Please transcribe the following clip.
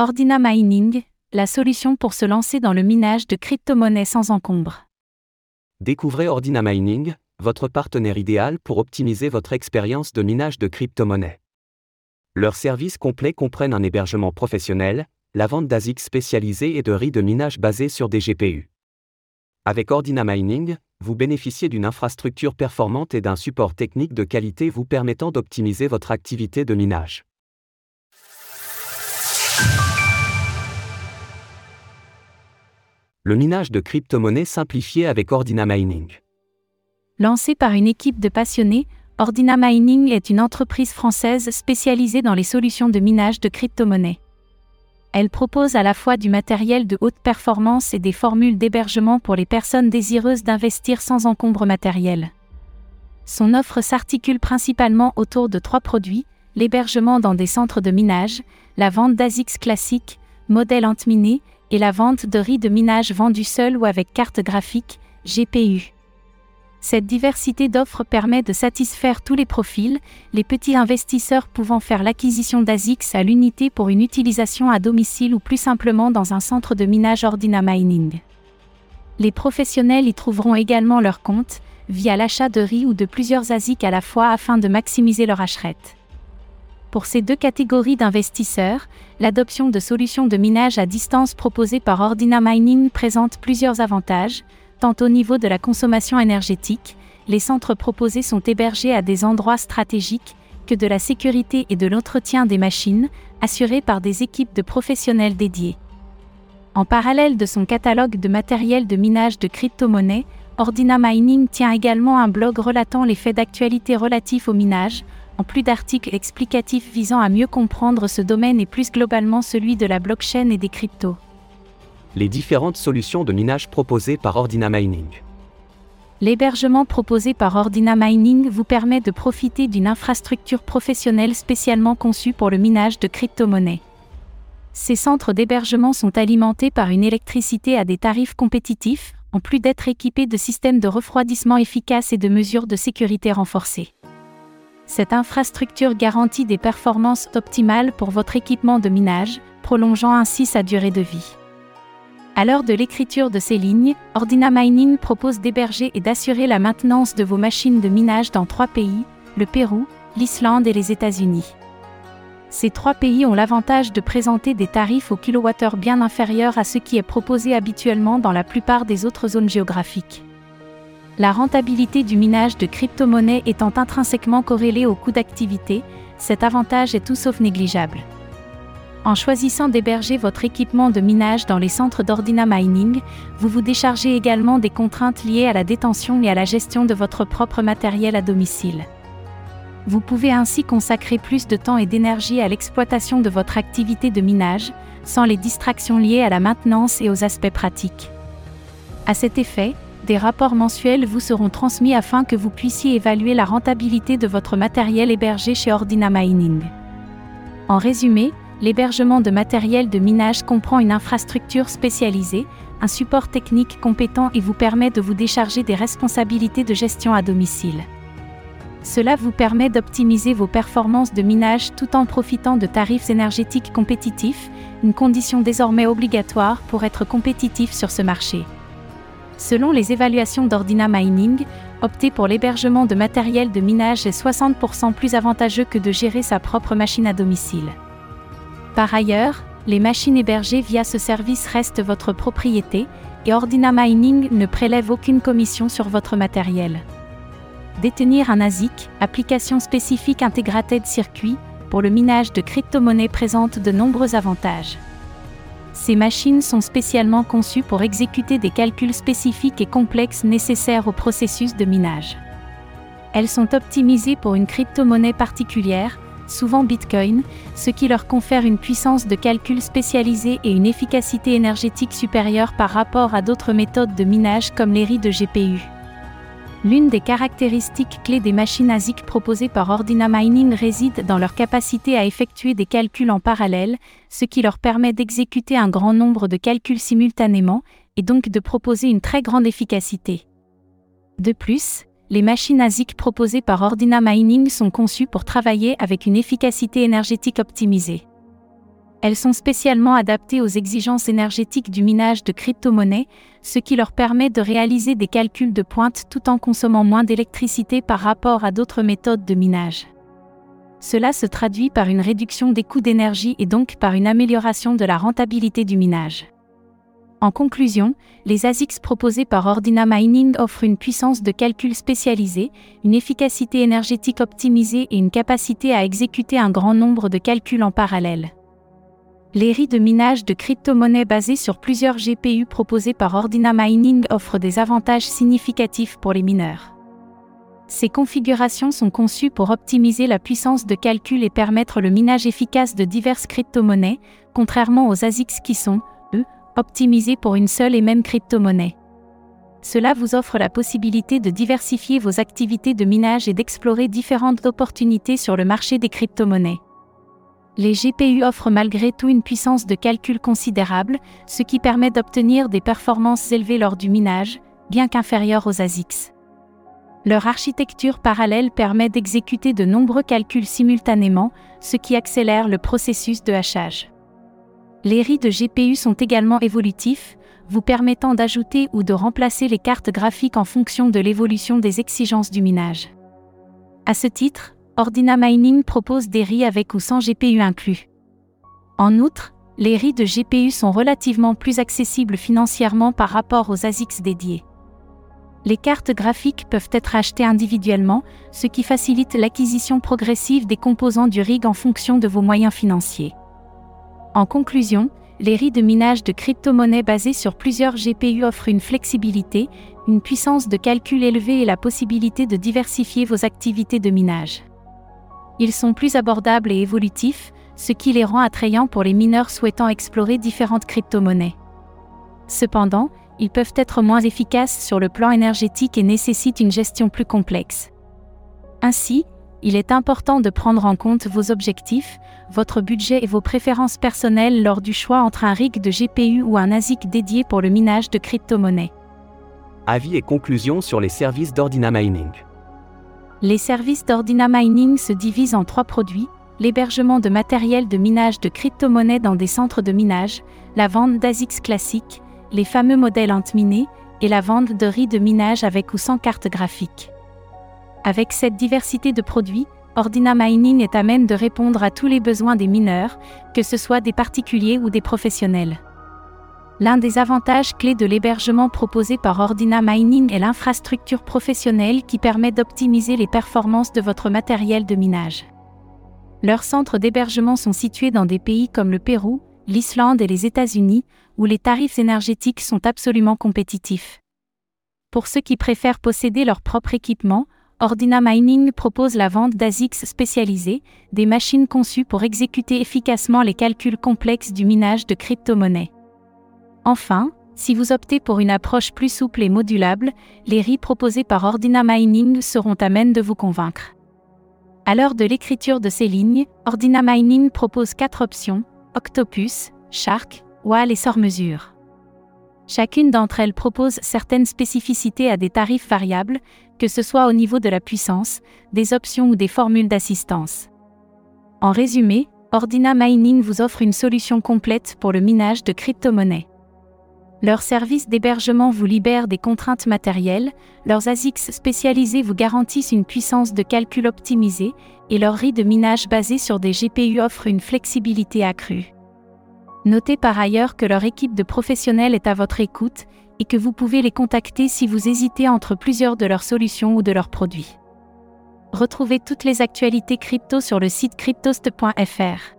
Ordina Mining, la solution pour se lancer dans le minage de crypto-monnaies sans encombre. Découvrez Ordina Mining, votre partenaire idéal pour optimiser votre expérience de minage de crypto-monnaies. Leurs services complets comprennent un hébergement professionnel, la vente d'ASIC spécialisés et de riz de minage basés sur des GPU. Avec Ordina Mining, vous bénéficiez d'une infrastructure performante et d'un support technique de qualité vous permettant d'optimiser votre activité de minage. Le minage de crypto-monnaies simplifié avec Ordina Mining. Lancé par une équipe de passionnés, Ordina Mining est une entreprise française spécialisée dans les solutions de minage de crypto-monnaies. Elle propose à la fois du matériel de haute performance et des formules d'hébergement pour les personnes désireuses d'investir sans encombre matériel. Son offre s'articule principalement autour de trois produits, l'hébergement dans des centres de minage, la vente d'ASICS classiques, modèles antminés, et la vente de riz de minage vendu seul ou avec carte graphique, GPU. Cette diversité d'offres permet de satisfaire tous les profils, les petits investisseurs pouvant faire l'acquisition d'ASICS à l'unité pour une utilisation à domicile ou plus simplement dans un centre de minage Ordina Mining. Les professionnels y trouveront également leur compte, via l'achat de riz ou de plusieurs ASIC à la fois afin de maximiser leur achrette. Pour ces deux catégories d'investisseurs, l'adoption de solutions de minage à distance proposées par Ordina Mining présente plusieurs avantages, Tant au niveau de la consommation énergétique, les centres proposés sont hébergés à des endroits stratégiques, que de la sécurité et de l'entretien des machines, assurés par des équipes de professionnels dédiés. En parallèle de son catalogue de matériel de minage de crypto-monnaies, Ordina Mining tient également un blog relatant les faits d'actualité relatifs au minage, en plus d'articles explicatifs visant à mieux comprendre ce domaine et plus globalement celui de la blockchain et des cryptos les différentes solutions de minage proposées par Ordina Mining. L'hébergement proposé par Ordina Mining vous permet de profiter d'une infrastructure professionnelle spécialement conçue pour le minage de crypto-monnaies. Ces centres d'hébergement sont alimentés par une électricité à des tarifs compétitifs, en plus d'être équipés de systèmes de refroidissement efficaces et de mesures de sécurité renforcées. Cette infrastructure garantit des performances optimales pour votre équipement de minage, prolongeant ainsi sa durée de vie. À l'heure de l'écriture de ces lignes, Ordina Mining propose d'héberger et d'assurer la maintenance de vos machines de minage dans trois pays, le Pérou, l'Islande et les États-Unis. Ces trois pays ont l'avantage de présenter des tarifs au kilowattheure bien inférieurs à ce qui est proposé habituellement dans la plupart des autres zones géographiques. La rentabilité du minage de crypto-monnaies étant intrinsèquement corrélée au coût d'activité, cet avantage est tout sauf négligeable. En choisissant d'héberger votre équipement de minage dans les centres d'Ordina Mining, vous vous déchargez également des contraintes liées à la détention et à la gestion de votre propre matériel à domicile. Vous pouvez ainsi consacrer plus de temps et d'énergie à l'exploitation de votre activité de minage, sans les distractions liées à la maintenance et aux aspects pratiques. À cet effet, des rapports mensuels vous seront transmis afin que vous puissiez évaluer la rentabilité de votre matériel hébergé chez Ordina Mining. En résumé, l'hébergement de matériel de minage comprend une infrastructure spécialisée, un support technique compétent et vous permet de vous décharger des responsabilités de gestion à domicile. Cela vous permet d'optimiser vos performances de minage tout en profitant de tarifs énergétiques compétitifs, une condition désormais obligatoire pour être compétitif sur ce marché. Selon les évaluations d'Ordina Mining, opter pour l'hébergement de matériel de minage est 60% plus avantageux que de gérer sa propre machine à domicile. Par ailleurs, les machines hébergées via ce service restent votre propriété, et Ordina Mining ne prélève aucune commission sur votre matériel. Détenir un ASIC, application spécifique Integrated Circuit, pour le minage de crypto-monnaies présente de nombreux avantages. Ces machines sont spécialement conçues pour exécuter des calculs spécifiques et complexes nécessaires au processus de minage. Elles sont optimisées pour une crypto-monnaie particulière, souvent Bitcoin, ce qui leur confère une puissance de calcul spécialisée et une efficacité énergétique supérieure par rapport à d'autres méthodes de minage comme les riz de GPU. L'une des caractéristiques clés des machines ASIC proposées par Ordina Mining réside dans leur capacité à effectuer des calculs en parallèle, ce qui leur permet d'exécuter un grand nombre de calculs simultanément, et donc de proposer une très grande efficacité. De plus, les machines ASIC proposées par Ordina Mining sont conçues pour travailler avec une efficacité énergétique optimisée. Elles sont spécialement adaptées aux exigences énergétiques du minage de crypto-monnaies, ce qui leur permet de réaliser des calculs de pointe tout en consommant moins d'électricité par rapport à d'autres méthodes de minage. Cela se traduit par une réduction des coûts d'énergie et donc par une amélioration de la rentabilité du minage. En conclusion, les ASICs proposés par Ordina Mining offrent une puissance de calcul spécialisée, une efficacité énergétique optimisée et une capacité à exécuter un grand nombre de calculs en parallèle. Les riz de minage de crypto-monnaies basés sur plusieurs GPU proposés par Ordina Mining offrent des avantages significatifs pour les mineurs. Ces configurations sont conçues pour optimiser la puissance de calcul et permettre le minage efficace de diverses crypto-monnaies, contrairement aux ASICs qui sont, eux, optimisés pour une seule et même crypto-monnaie. Cela vous offre la possibilité de diversifier vos activités de minage et d'explorer différentes opportunités sur le marché des crypto-monnaies. Les GPU offrent malgré tout une puissance de calcul considérable, ce qui permet d'obtenir des performances élevées lors du minage, bien qu'inférieures aux ASICs. Leur architecture parallèle permet d'exécuter de nombreux calculs simultanément, ce qui accélère le processus de hachage. Les riz de GPU sont également évolutifs, vous permettant d'ajouter ou de remplacer les cartes graphiques en fonction de l'évolution des exigences du minage. À ce titre, Ordina Mining propose des riz avec ou sans GPU inclus. En outre, les riz de GPU sont relativement plus accessibles financièrement par rapport aux ASICs dédiés. Les cartes graphiques peuvent être achetées individuellement, ce qui facilite l'acquisition progressive des composants du rig en fonction de vos moyens financiers. En conclusion, les riz de minage de crypto-monnaies basés sur plusieurs GPU offrent une flexibilité, une puissance de calcul élevée et la possibilité de diversifier vos activités de minage. Ils sont plus abordables et évolutifs, ce qui les rend attrayants pour les mineurs souhaitant explorer différentes crypto-monnaies. Cependant, ils peuvent être moins efficaces sur le plan énergétique et nécessitent une gestion plus complexe. Ainsi, il est important de prendre en compte vos objectifs, votre budget et vos préférences personnelles lors du choix entre un rig de GPU ou un ASIC dédié pour le minage de crypto-monnaies. Avis et conclusions sur les services d'Ordina Mining. Les services d'Ordina Mining se divisent en trois produits l'hébergement de matériel de minage de crypto-monnaies dans des centres de minage, la vente d'ASICs classiques, les fameux modèles minés, et la vente de riz de minage avec ou sans carte graphique. Avec cette diversité de produits, Ordina Mining est à même de répondre à tous les besoins des mineurs, que ce soit des particuliers ou des professionnels. L'un des avantages clés de l'hébergement proposé par Ordina Mining est l'infrastructure professionnelle qui permet d'optimiser les performances de votre matériel de minage. Leurs centres d'hébergement sont situés dans des pays comme le Pérou, l'Islande et les États-Unis, où les tarifs énergétiques sont absolument compétitifs. Pour ceux qui préfèrent posséder leur propre équipement, Ordina Mining propose la vente d'ASICs spécialisés, des machines conçues pour exécuter efficacement les calculs complexes du minage de crypto-monnaies. Enfin, si vous optez pour une approche plus souple et modulable, les RI proposés par Ordina Mining seront à même de vous convaincre. À l'heure de l'écriture de ces lignes, Ordina Mining propose quatre options Octopus, Shark, Wall et Sort-Mesure. Chacune d'entre elles propose certaines spécificités à des tarifs variables, que ce soit au niveau de la puissance, des options ou des formules d'assistance. En résumé, Ordina Mining vous offre une solution complète pour le minage de crypto-monnaies. Leurs services d'hébergement vous libèrent des contraintes matérielles, leurs ASICs spécialisés vous garantissent une puissance de calcul optimisée, et leur riz de minage basé sur des GPU offre une flexibilité accrue. Notez par ailleurs que leur équipe de professionnels est à votre écoute, et que vous pouvez les contacter si vous hésitez entre plusieurs de leurs solutions ou de leurs produits. Retrouvez toutes les actualités crypto sur le site cryptost.fr.